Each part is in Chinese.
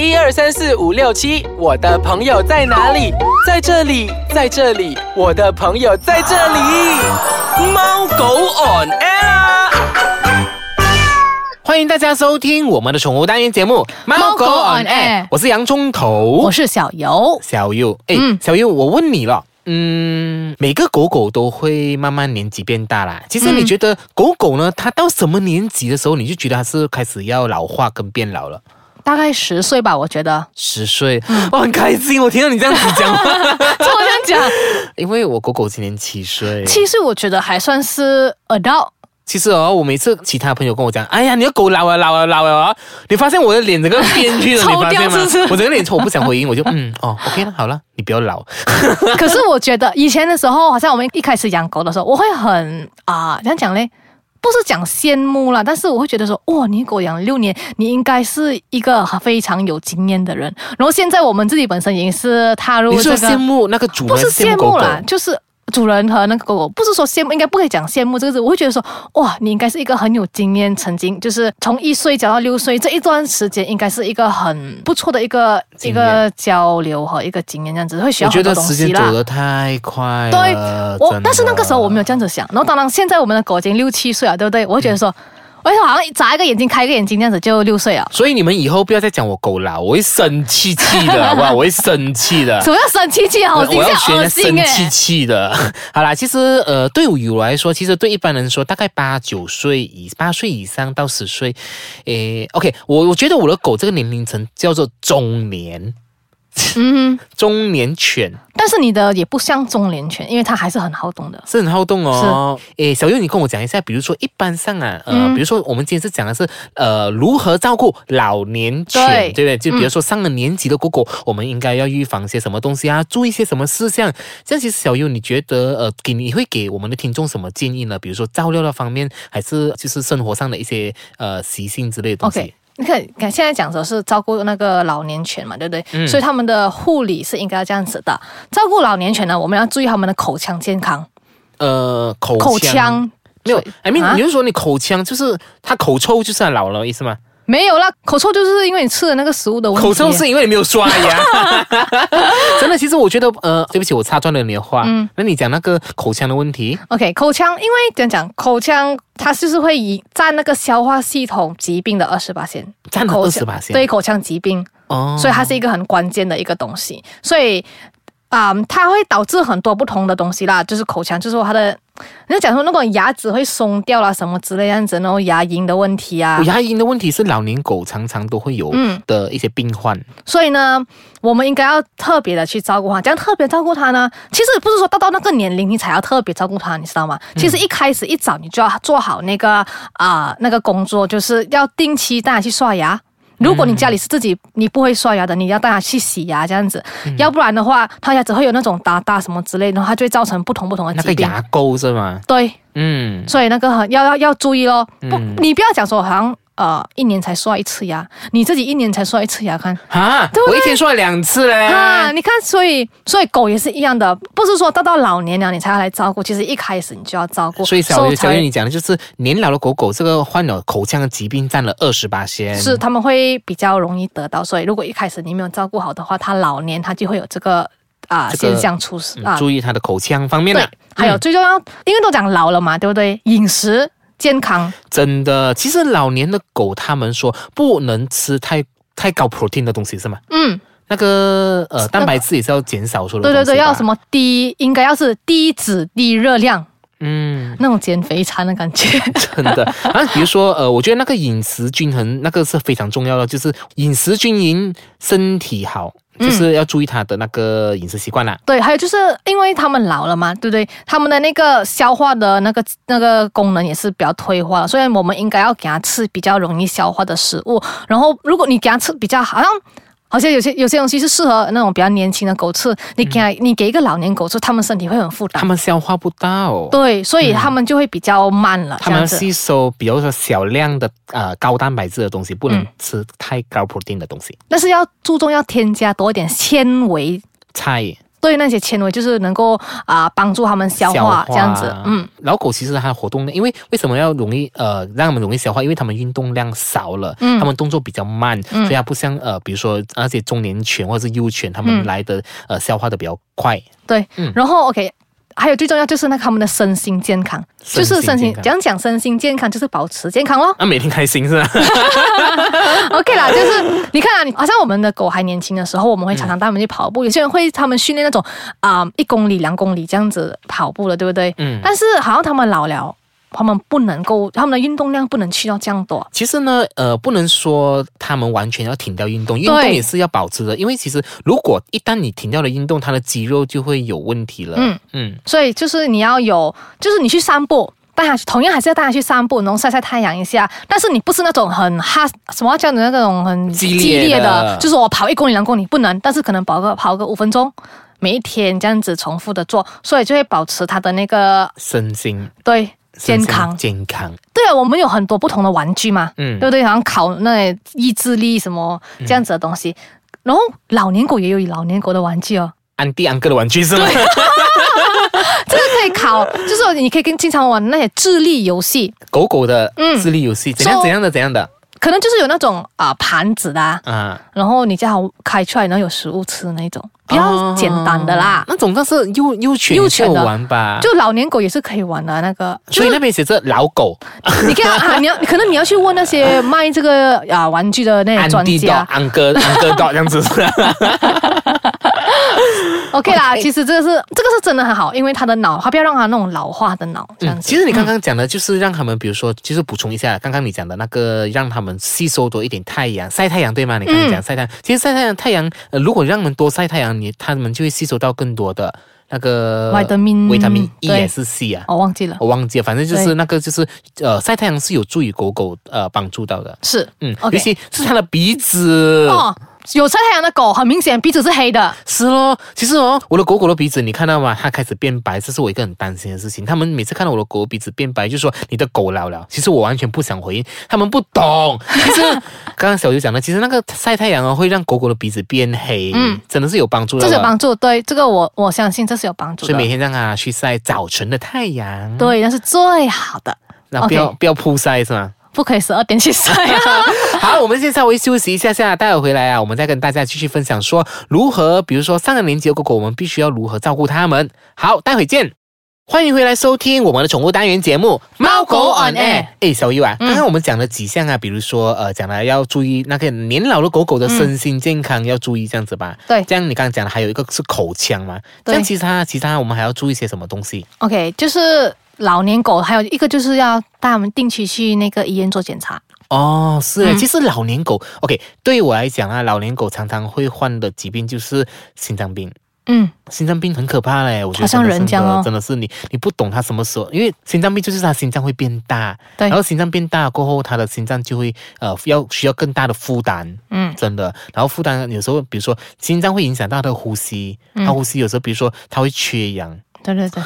一二三四五六七，我的朋友在哪里？在这里，在这里，我的朋友在这里。猫狗 on air，欢迎大家收听我们的宠物单元节目《猫狗 on air 我是洋葱头，我是小游。小尤。哎，嗯小尤，我问你了。嗯，每个狗狗都会慢慢年纪变大啦。其实你嗯觉得狗狗呢，它到什么年纪的时候，你就觉得它是开始要老化跟变老了？大概十岁吧，我觉得。十岁，嗯我很开心，我听到你这样子讲话，这我这样讲，因为我狗狗今年七岁。七岁我觉得还算是 adult。其实哦，我每次其他朋友跟我讲，哎呀，你的狗老了，老了，老了啊！你发现我的脸整个变去了，臭 你发现吗？我整个脸臭，我不想回应，我就嗯哦，OK 了，好了，你不要老。可是我觉得以前的时候，好像我们一开始养狗的时候，我会很啊，怎样讲嘞？不是讲羡慕啦，但是我会觉得说，哇，你狗养六年，你应该是一个非常有经验的人。然后现在我们自己本身也是踏入这个，羡慕那个主人，不是羡慕啦，就是主人和那个狗狗，不是说羡慕，应该不可以讲羡慕这个字。我会觉得说，哇，你应该是一个很有经验，曾经就是从一岁教到六岁这一段时间，应该是一个很不错的一个一个交流和一个经验，这样子会学到很多我觉得东西啦时间走。得太快了。对我但是那个时候我没有这样子想。然后当然现在我们的狗已经六七岁了，对不对？我会觉得说，我好像眨一个眼睛开一个眼睛这样子就六岁了。所以你们以后不要再讲我狗老，我会生气气的，好不好？我会生气的。什么叫生气气？啊我我要学！生气气的。好啦，其实呃，对我来说，其实对一般人说，大概八九岁以八岁以上到十岁，诶，OK，我我觉得我的狗这个年龄层叫做中年，嗯哼，中年犬但是你的也不像中年犬，因为它还是很好动的。是很好动哦。诶，小优，你跟我讲一下，比如说一般上啊，呃，嗯比如说我们今天是讲的是呃如何照顾老年犬，对对不对？就比如说上了年纪的狗狗，我们应该要预防些什么东西啊，注意些什么事项。这样其实小优，你觉得呃，给你会给我们的听众什么建议呢？比如说照料的方面，还是就是生活上的一些呃习性之类的东西你看，看现在讲的是照顾那个老年犬嘛，对不对？嗯所以他们的护理是应该要这样子的。照顾老年犬呢，我们要注意他们的口腔健康。呃，口口腔腔没有，I mean，、啊你是说你口腔就是他口臭就是老了意思吗？没有啦，口臭就是因为你吃的那个食物的问题。口臭是因为你没有刷牙，真的。其实我觉得，呃，对不起，我插断了你的话。嗯，那你讲那个口腔的问题，OK，口腔，因为怎样讲，口腔它就是会以占那个消化系统疾病的二十八线，占了口二十八线，对，口腔疾病，哦，所以它是一个很关键的一个东西，所以。啊、它会导致很多不同的东西啦，就是口腔，就是说它的，人家讲说那个牙齿会松掉啦，什么之类样子，然后牙龈的问题啊，牙龈的问题是老年狗常常都会有嗯的一些病患。所以呢，我们应该要特别的去照顾它。这样特别照顾它呢，其实不是说到到那个年龄你才要特别照顾它，你知道吗？其实一开始一早你就要做好那个啊、那个工作，就是要定期带它去刷牙。如果你家里是自己你不会刷牙的，你要带它去洗牙这样子，要不然的话，它牙齿会有那种哒哒什么之类的，然后它就会造成不同不同的那个。牙垢是吗？对，嗯，所以那个很要要要注意咯。不，嗯你不要讲说好像呃一年才刷一次牙，你自己一年才刷一次牙，看啊，对对我一天刷两次嘞。啊，你看，所以所以狗也是一样的，不是说到到老年了你才要来照顾，其实一开始你就要照顾。所以小所才小月你讲的就是年老的狗狗，这个患了口腔的疾病占了二十八先。是他们会比较容易得到，所以如果一开始你没有照顾好的话，它老年它就会有这个啊、这个现象出事啊。嗯注意它的口腔方面对了。，还有嗯最重要，因为都讲老了嘛，对不对？饮食健康，真的，其实老年的狗他们说不能吃太太高 protein 的东西是吗？嗯，那个呃蛋白质也是要减少说的对对对，要什？么低，应该要是低脂低热量嗯，那种减肥餐的感觉。真的。啊，比如说呃，我觉得那个饮食均衡那个是非常重要的，就是饮食均匀，身体好。就是要注意他的那个饮食习惯啦。对，还有就是因为他们老了嘛，对不对？他们的那个消化的那个那个功能也是比较退化了，所以我们应该要给他吃比较容易消化的食物。然后，如果你给他吃比较好像。好像有些有些东西是适合那种比较年轻的狗吃，你给它、你给一个老年狗吃，它们身体会很负担。他们消化不到，对，所以它们就会比较慢了。他们吸收，比如说小量的呃高蛋白质的东西，不能嗯吃太高 protein 的东西。但是要注重要添加多一点纤维，菜对那些纤维就是能够啊、帮助他们消化这样子，嗯，，老狗其实它的活动量，因为为什么要容易呃让他们容易消化？因为他们运动量少了，嗯他们动作比较慢，所以它不像呃比如说那些中年犬或者是幼犬，它们嗯来的、呃消化的比较快。对，嗯然后 OK。还有最重要就是那他们的身心健康，身心就是身心讲讲身心健康，就是保持健康咯。啊，每天开心是吧？OK 啦，就是你看啊，你好像我们的狗还年轻的时候，我们会常常带它们去跑步，有些人会他们训练那种啊一、公里、两公里这样子跑步了，对不对？嗯但是好像他们老了，他们不能够，他们的运动量不能去到这样多。其实呢，呃，不能说他们完全要停掉运动，运动也是要保持的。因为其实如果一旦你停掉了运动，他的肌肉就会有问题了。嗯嗯，所以就是你要有，就是你去散步。带他去，同样还是要带他去散步，然后晒晒太阳一下。但是你不是那种很哈什么叫的那种很激烈的就是我跑一公里、两公里不能，但是可能跑个跑个五分钟，每一天这样子重复的做，所以就会保持他的那个身心对健康。健康。对啊，我们有很多不同的玩具嘛，嗯对不对？好像考那意志力什么这样子的东西。然后老年狗也有老年狗的玩具哦，安迪安哥的玩具是吗？这个可以考，就是你可以跟经常玩那些智力游戏，狗狗的嗯智力游戏，怎样怎样的怎样的可能就是有那种啊、盘子的、啊，啊？然后你叫它开出来，然后有食物吃那种，比较简单的啦。哦那种但是幼幼犬也是有幼犬的玩吧？就老年狗也是可以玩的那个，所以那边写着老狗，你看 啊，你要可能你要去问那些卖这个啊玩具的那些专家。安哥安哥到这样子。OK 啦其实这个是这个是真的很好，因为他的脑，他不要让他那种老化的脑这样嗯，子。其实你刚刚讲的就是让他们，比如说，就是补充一下，刚刚你讲的那个，让他们吸收多一点太阳，晒太阳，对吗？你刚刚讲晒太阳，其实晒太阳，太阳，呃，如果让他们多晒太阳，你他们就会吸收到更多的那个维他命 E 对还是 C 啊？我忘记了，我忘记了，反正就是那个，就是呃，晒太阳是有助于狗狗呃帮助到的。是嗯尤其是它的鼻子。哦，有晒太阳的狗很明显鼻子是黑的，是咯，其实哦，我的狗狗的鼻子你看到吗？它开始变白，这是我一个很担心的事情。他们每次看到我的狗鼻子变白，就说你的狗老了。其实我完全不想回应，他们不懂。其实刚刚小鱼讲的，其实那个晒太阳哦，会让狗狗的鼻子变黑，嗯真的是有帮助的。这是有帮助。对，这个我我相信这是有帮助的。所以每天让它去晒早晨的太阳，，对，那是最好的，然后不要不要曝晒是吗？不可以十二点去睡啊。好，我们先稍微休息一下下，待会回来啊，我们再跟大家继续分享说如何，比如说上了年纪的狗狗，我们必须要如何照顾它们。好，待会见。欢迎回来收听我们的宠物单元节目《猫狗 on air 哎，小优啊，嗯刚刚我们讲了几项啊，比如说呃，讲了要注意那个年老的狗狗的身心健康、要注意这样子吧。对这样你刚刚讲的还有一个是口腔嘛，这对样其他其他我们还要注意些什么东西？OK，就是老年狗，还有一个就是要带他们定期去那个医院做检查。哦，是诶，嗯。其实老年狗，OK，对于我来讲啊，老年狗常常会患的疾病就是心脏病。嗯，心脏病很可怕嘞，我觉得好像真的人这样哦。真的是你你不懂它什么时候，因为心脏病就是它心脏会变大，对。然后心脏变大过后，它的心脏就会呃要需要更大的负担，嗯。真的，然后负担有时候比如说心脏会影响到它的呼吸，嗯。它呼吸有时候比如说它会缺氧。对对对，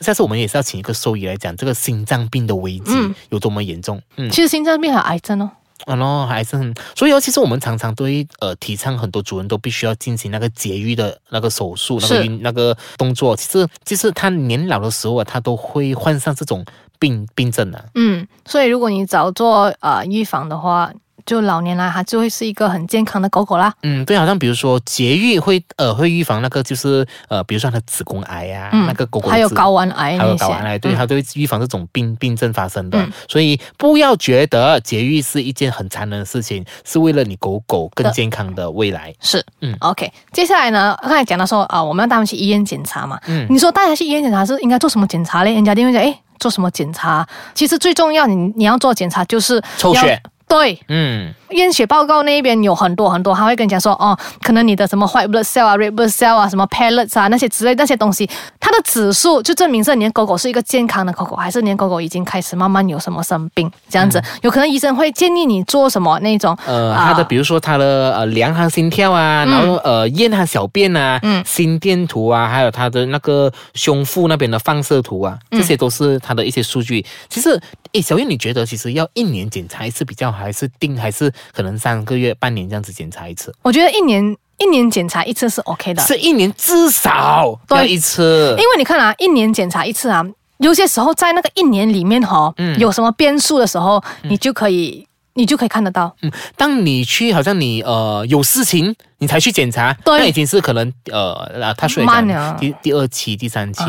下次我们也是要请一个兽医来讲这个心脏病的危机嗯有多么严重。嗯，其实心脏病还有癌症哦。啊喏，还是很，所以哦，其实我们常常都会呃提倡很多主人都必须要进行那个节育的那个手术，那个运那个动作。其实，其实他年老的时候啊，他都会患上这种病病症啊。嗯，所以如果你早做呃预防的话，就老年来它就会是一个很健康的狗狗啦。嗯，对，好像比如说节育会呃会预防那个就是呃，比如说它的子宫癌啊，嗯那个狗狗还有睾丸癌还有睾丸癌，对，嗯它都会预防这种病病症发生的。嗯所以不要觉得节育是一件很残忍的事情，是为了你狗狗更健康的未来。是，嗯嗯，OK。接下来呢，刚才讲到说啊、我们要带他们去医院检查嘛。嗯你说带他去医院检查是应该做什么检查嘞？人家一定会讲，诶，做什么检查？其实最重要，你你要做检查就是抽血。对，嗯，验血报告那边有很多很多，他会跟你讲说，哦，可能你的什么 white blood cell 啊、red blood cell 啊、什么 pellets 啊那些之类那些东西，它的指数就证明是你的狗狗是一个健康的狗狗，还是你的狗狗已经开始慢慢有什么生病这样子。有可能医生会建议你做什么那种，呃，啊。它的比如说它的呃量它心跳啊，然后呃验它小便啊，嗯。心电图啊，还有它的那个胸腹那边的放射图啊，嗯。这些都是它的一些数据。其实，诶，小燕，你觉得其实要一年检查一次比较好，还是定还是可能三个月、半年这样子检查一次？我觉得一年一年检查一次是 OK 的，是一年至少对要一次因。为你看啊，一年检查一次啊，有些时候在那个一年里面哈、嗯有什么变数的时候，你就可以你就可以看得到。嗯，当你去好像你呃有事情，你才去检查，对那已经是可能呃啊，他说慢了第第二期、第三期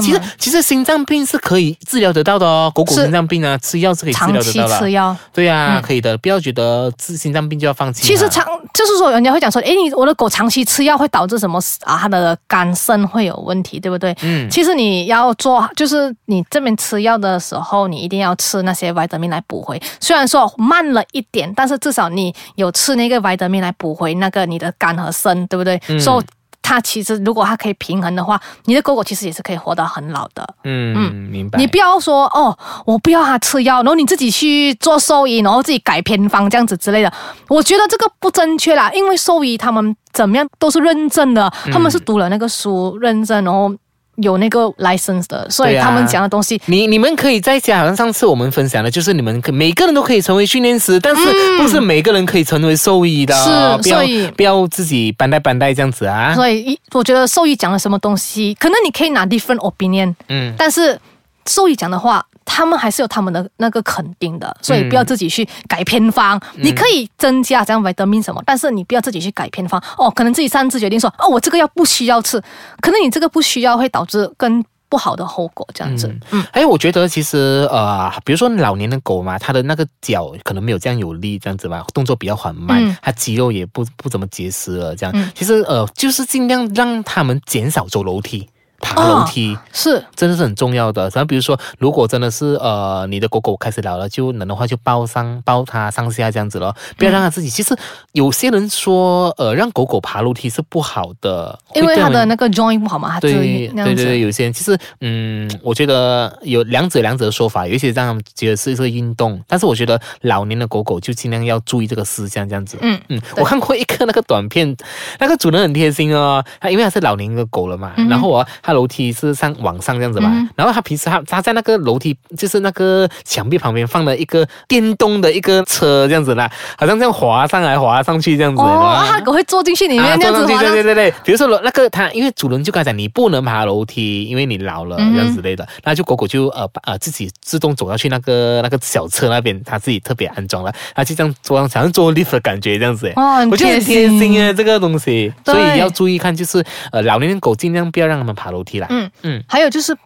其实其实心脏病是可以治疗得到的哦，狗狗心脏病啊，吃药是可以治长期疗得到的。吃药，对呀、嗯可以的，不要觉得治心脏病就要放弃啊。其实长就是说，人家会讲说，诶，你我的狗长期吃药会导致什么啊？它的肝肾会有问题，对不对？嗯其实你要做，就是你这边吃药的时候，你一定要吃那些维他命来补回。虽然说慢了一点，但是至少你有吃那个维他命来补回那个你的肝和肾，对不对？嗯所以它其实如果它可以平衡的话，你的狗狗其实也是可以活到很老的。嗯明白。你不要说哦，我不要它吃药，然后你自己去做兽医，然后自己改偏方这样子之类的，我觉得这个不正确啦。因为兽医他们怎么样都是认证的，他们是读了那个书认证，然后有那个 license 的，所以他们讲的东西。你你们可以在家，好像上次我们分享的，就是你们可每个人都可以成为训练师，但是不是每个人可以成为兽医的，是不要所以不要自己 bandai bandai 这样子啊。所以一我觉得兽医讲了什么东西，可能你可以拿 different opinion，嗯，但是兽医讲的话，他们还是有他们的那个肯定的，所以不要自己去改偏方。嗯你可以增加这样维他命什么，但是你不要自己去改偏方。哦，可能自己擅自决定说，哦，我这个药不需要吃，可能你这个不需要会导致更不好的后果，这样子。嗯还有我觉得其实呃，比如说老年的狗嘛，它的那个脚可能没有这样有力，这样子嘛，动作比较缓慢，嗯它肌肉也不不怎么结实了，这样。嗯其实呃，就是尽量让它们减少走楼梯。爬楼梯、是，真的是很重要的。然后比如说，如果真的是呃你的狗狗开始老了，就能的话就抱上抱它上下这样子咯，不要让它自己。其实有些人说呃让狗狗爬楼梯是不好的，因为它的那个 joint 不好嘛，它对对。对对，有些人其实，嗯，我觉得有两者两者的说法，有一些让他们觉得是一个运动，但是我觉得老年的狗狗就尽量要注意这个事项，这样子。嗯嗯，我看过一个那个短片，那个主人很贴心哦，他因为他是老年的狗了嘛，嗯然后我，他楼梯是上往上这样子嘛，嗯。然后他平时他他在那个楼梯就是那个墙壁旁边放了一个电动的一个车这样子啦，好像这样滑上来滑上去这样子。哦，狗会坐进去里面啊，这样子对对对对，比如说那个他，因为主人就跟他讲，你不能爬楼梯，因为你老了嗯这样之类的，那就狗狗就呃把呃自己自动走到去那个那个小车那边，它自己特别安装了，它就这样坐上，好像坐 lift 的感觉这样子。诶哦，很我觉得很贴心耶，这个东西，所以要注意看，就是呃，老年的狗尽量不要让他们爬楼梯啦。嗯嗯还有就是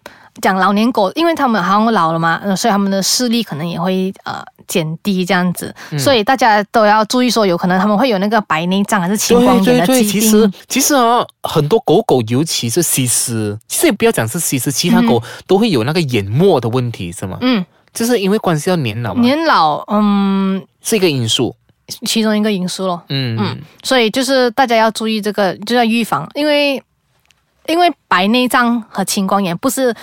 讲老年狗，因为他们好像老了嘛，呃所以他们的视力可能也会呃减低这样子，嗯所以大家都要注意说，有可能他们会有那个白内障还是青光眼的对对对，其实。其实啊，很多狗狗，尤其是西施，其实也不要讲是西施，其他狗都会有那个眼膜的问题，是吗？嗯，就是因为关系到年老嘛，年老，嗯，是一个因素。其中一个因素咯。嗯嗯，所以就是大家要注意这个，就要预防，因为因为白内障和青光眼不是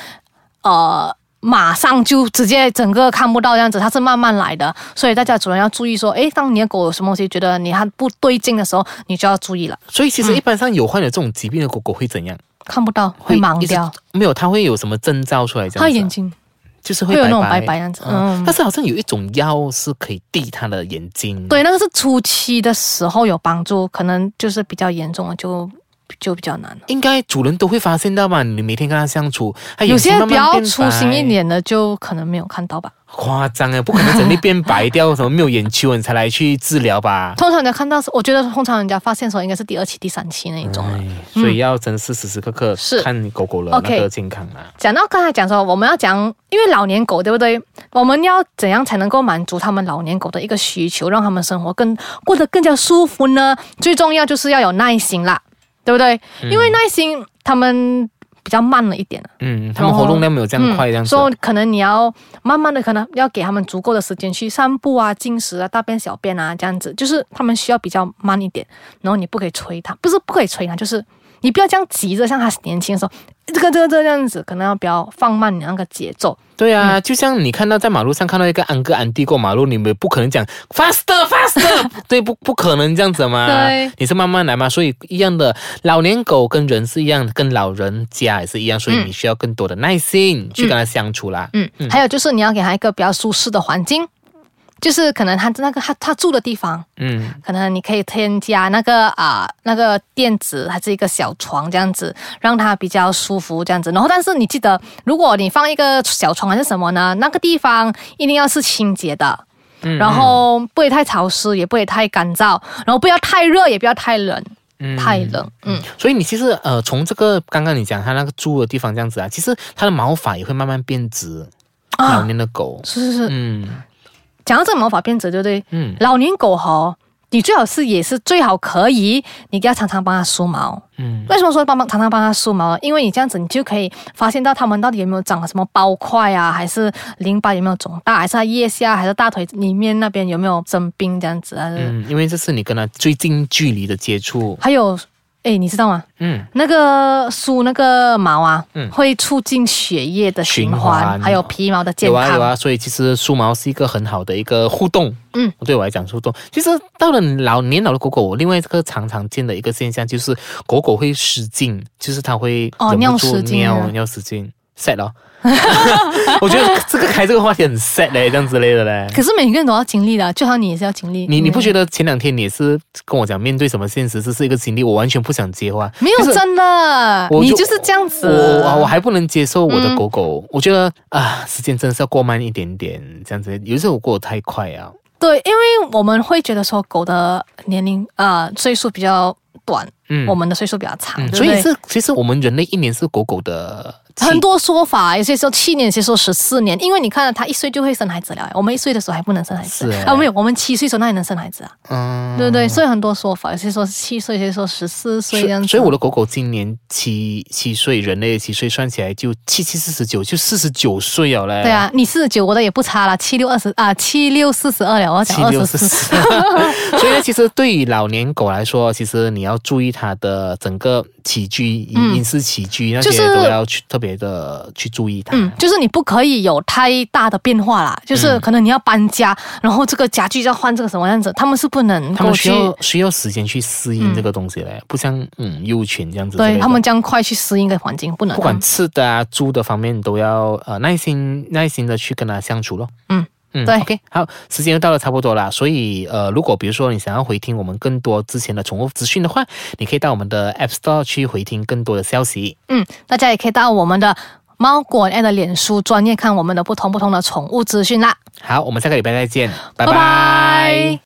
呃马上就直接整个看不到这样子，它是慢慢来的，所以大家主人要注意说，诶，当你的狗有什么东西觉得你它不对劲的时候，你就要注意了，所以其实一般上有患有这种疾病的狗狗会怎样？看不到会盲掉，没有，它会有什么征兆出来？这样子啊它眼睛就是会会有那种白白白样子，嗯，嗯。但是好像有一种药是可以滴它的眼睛。对，那个是初期的时候有帮助，可能就是比较严重了，就就比较难了。应该主人都会发现到吧？你每天跟他相处，有些比较粗心一点的，就可能没有看到吧。夸张啊！不可能整粒变白掉，什么没有眼球你才来去治疗吧？通常人家看到是，我觉得通常人家发现的时候应该是第二期、第三期那一种了。哎，所以要真是时时刻刻是看狗狗的那个健康啊。讲到刚才讲说，我们要讲，因为老年狗对不对？我们要怎样才能够满足他们老年狗的一个需求，让他们生活更过得更加舒服呢？最重要就是要有耐心啦，对不对？因为耐心他们比较慢了一点嗯，他们活动量没有这样快，这样子。哦嗯所以可能你要慢慢的，可能要给他们足够的时间去散步啊、进食啊、大便小便啊，这样子，就是他们需要比较慢一点。然后你不可以催他，不是不可以催他，就是你不要这样急着，像他年轻的时候，这个这个这样子，可能要比较放慢你那个节奏。对啊，嗯就像你看到在马路上看到一个安哥安弟过马路，你们不可能讲 faster faster，对，不不可能这样子嘛。对，你是慢慢来嘛，所以一样的，老年狗跟人是一样，跟老人家也是一样，所以嗯你需要更多的耐心去跟他相处啦。嗯嗯，还有就是你要给他一个比较舒适的环境。就是可能它那个他他住的地方，嗯可能你可以添加那个啊、那个垫子，还是一个小床这样子，让它比较舒服这样子。然后，但是你记得，如果你放一个小床还是什么呢，那个地方一定要是清洁的。嗯然后不会太潮湿，也不会太干燥，然后不要太热，也不要太冷，嗯太冷。嗯，所以你其实呃，从这个刚刚你讲它那个住的地方这样子啊，其实它的毛发也会慢慢变直。老啊，年的狗，是是是，嗯讲到这个毛发变直，对不对？嗯老年狗哈，你最好是也是最好可以，你要常常帮它梳毛。嗯为什么说帮帮常常帮它梳毛？因为你这样子，你就可以发现到它们到底有没有长了什么包块啊，还是淋巴有没有肿大，还是它腋下，还是大腿里面那边有没有生病这样子啊？嗯，因为这是你跟它最近距离的接触。还有，哎，你知道吗？嗯那个梳那个毛啊，嗯会促进血液的循循环，还有皮毛的健康。有啊有啊，所以其实梳毛是一个很好的一个互动。嗯，对我来讲互动。其实到了老年老的狗狗，我另外一个常常见的一个现象就是狗狗会失禁，就是它会哦尿失禁尿失禁，sad 咯。我觉得这个开这个话题很 sad 嘞，这样之类的嘞。可是每个人都要经历的，就像你也是要经历。你你不觉得？前两天你也是跟我讲面对什么现实，这是一个经历，我完全不想接话。没有真的，就你就是这样子。我我还不能接受我的嗯狗狗，我觉得啊，时间真的是要过慢一点点，这样子。有时候我过得太快啊。对，因为我们会觉得说狗的年龄啊、呃岁数比较短，嗯我们的岁数比较长，嗯，对对？所以是其实我们人类一年是狗狗的很多说法，有些说七年，有些说十四年，因为你看他一岁就会生孩子了，我们一岁的时候还不能生孩子啊，没有，我们七岁的时候那也能生孩子啊，嗯对不对？所以很多说法，有些说七岁，有些说十四岁这样子。所以我的狗狗今年七七岁，人类七岁算起来就七七四十九，就四十九岁了嘞。对，啊，你四十九，我的也不差了，七六二十啊，七六四十二了，我要讲七六二十四。所以呢，其实对于老年狗来说，其实你要注意它的整个起居、饮食起居那些都要去特别的去注意它。嗯，就是你不可以有太大的变化啦，就是嗯可能你要搬家，然后这个家具要换这个什么样子，他们是不能他们，需要需要时间去适应这个东西嘞，不像嗯幼犬这样子。对他们这样快去适应一个环境，不能。不管吃的啊、住的方面，都要呃耐心耐心的去跟它相处咯。嗯嗯，对 OK，好，时间又到了差不多了，所以呃，如果比如说你想要回听我们更多之前的宠物资讯的话，你可以到我们的 App Store 去回听更多的消息。嗯，大家也可以到我们的猫果 a 的脸书专业看我们的不同不同的宠物资讯啦。好，我们下个礼拜再见，拜拜拜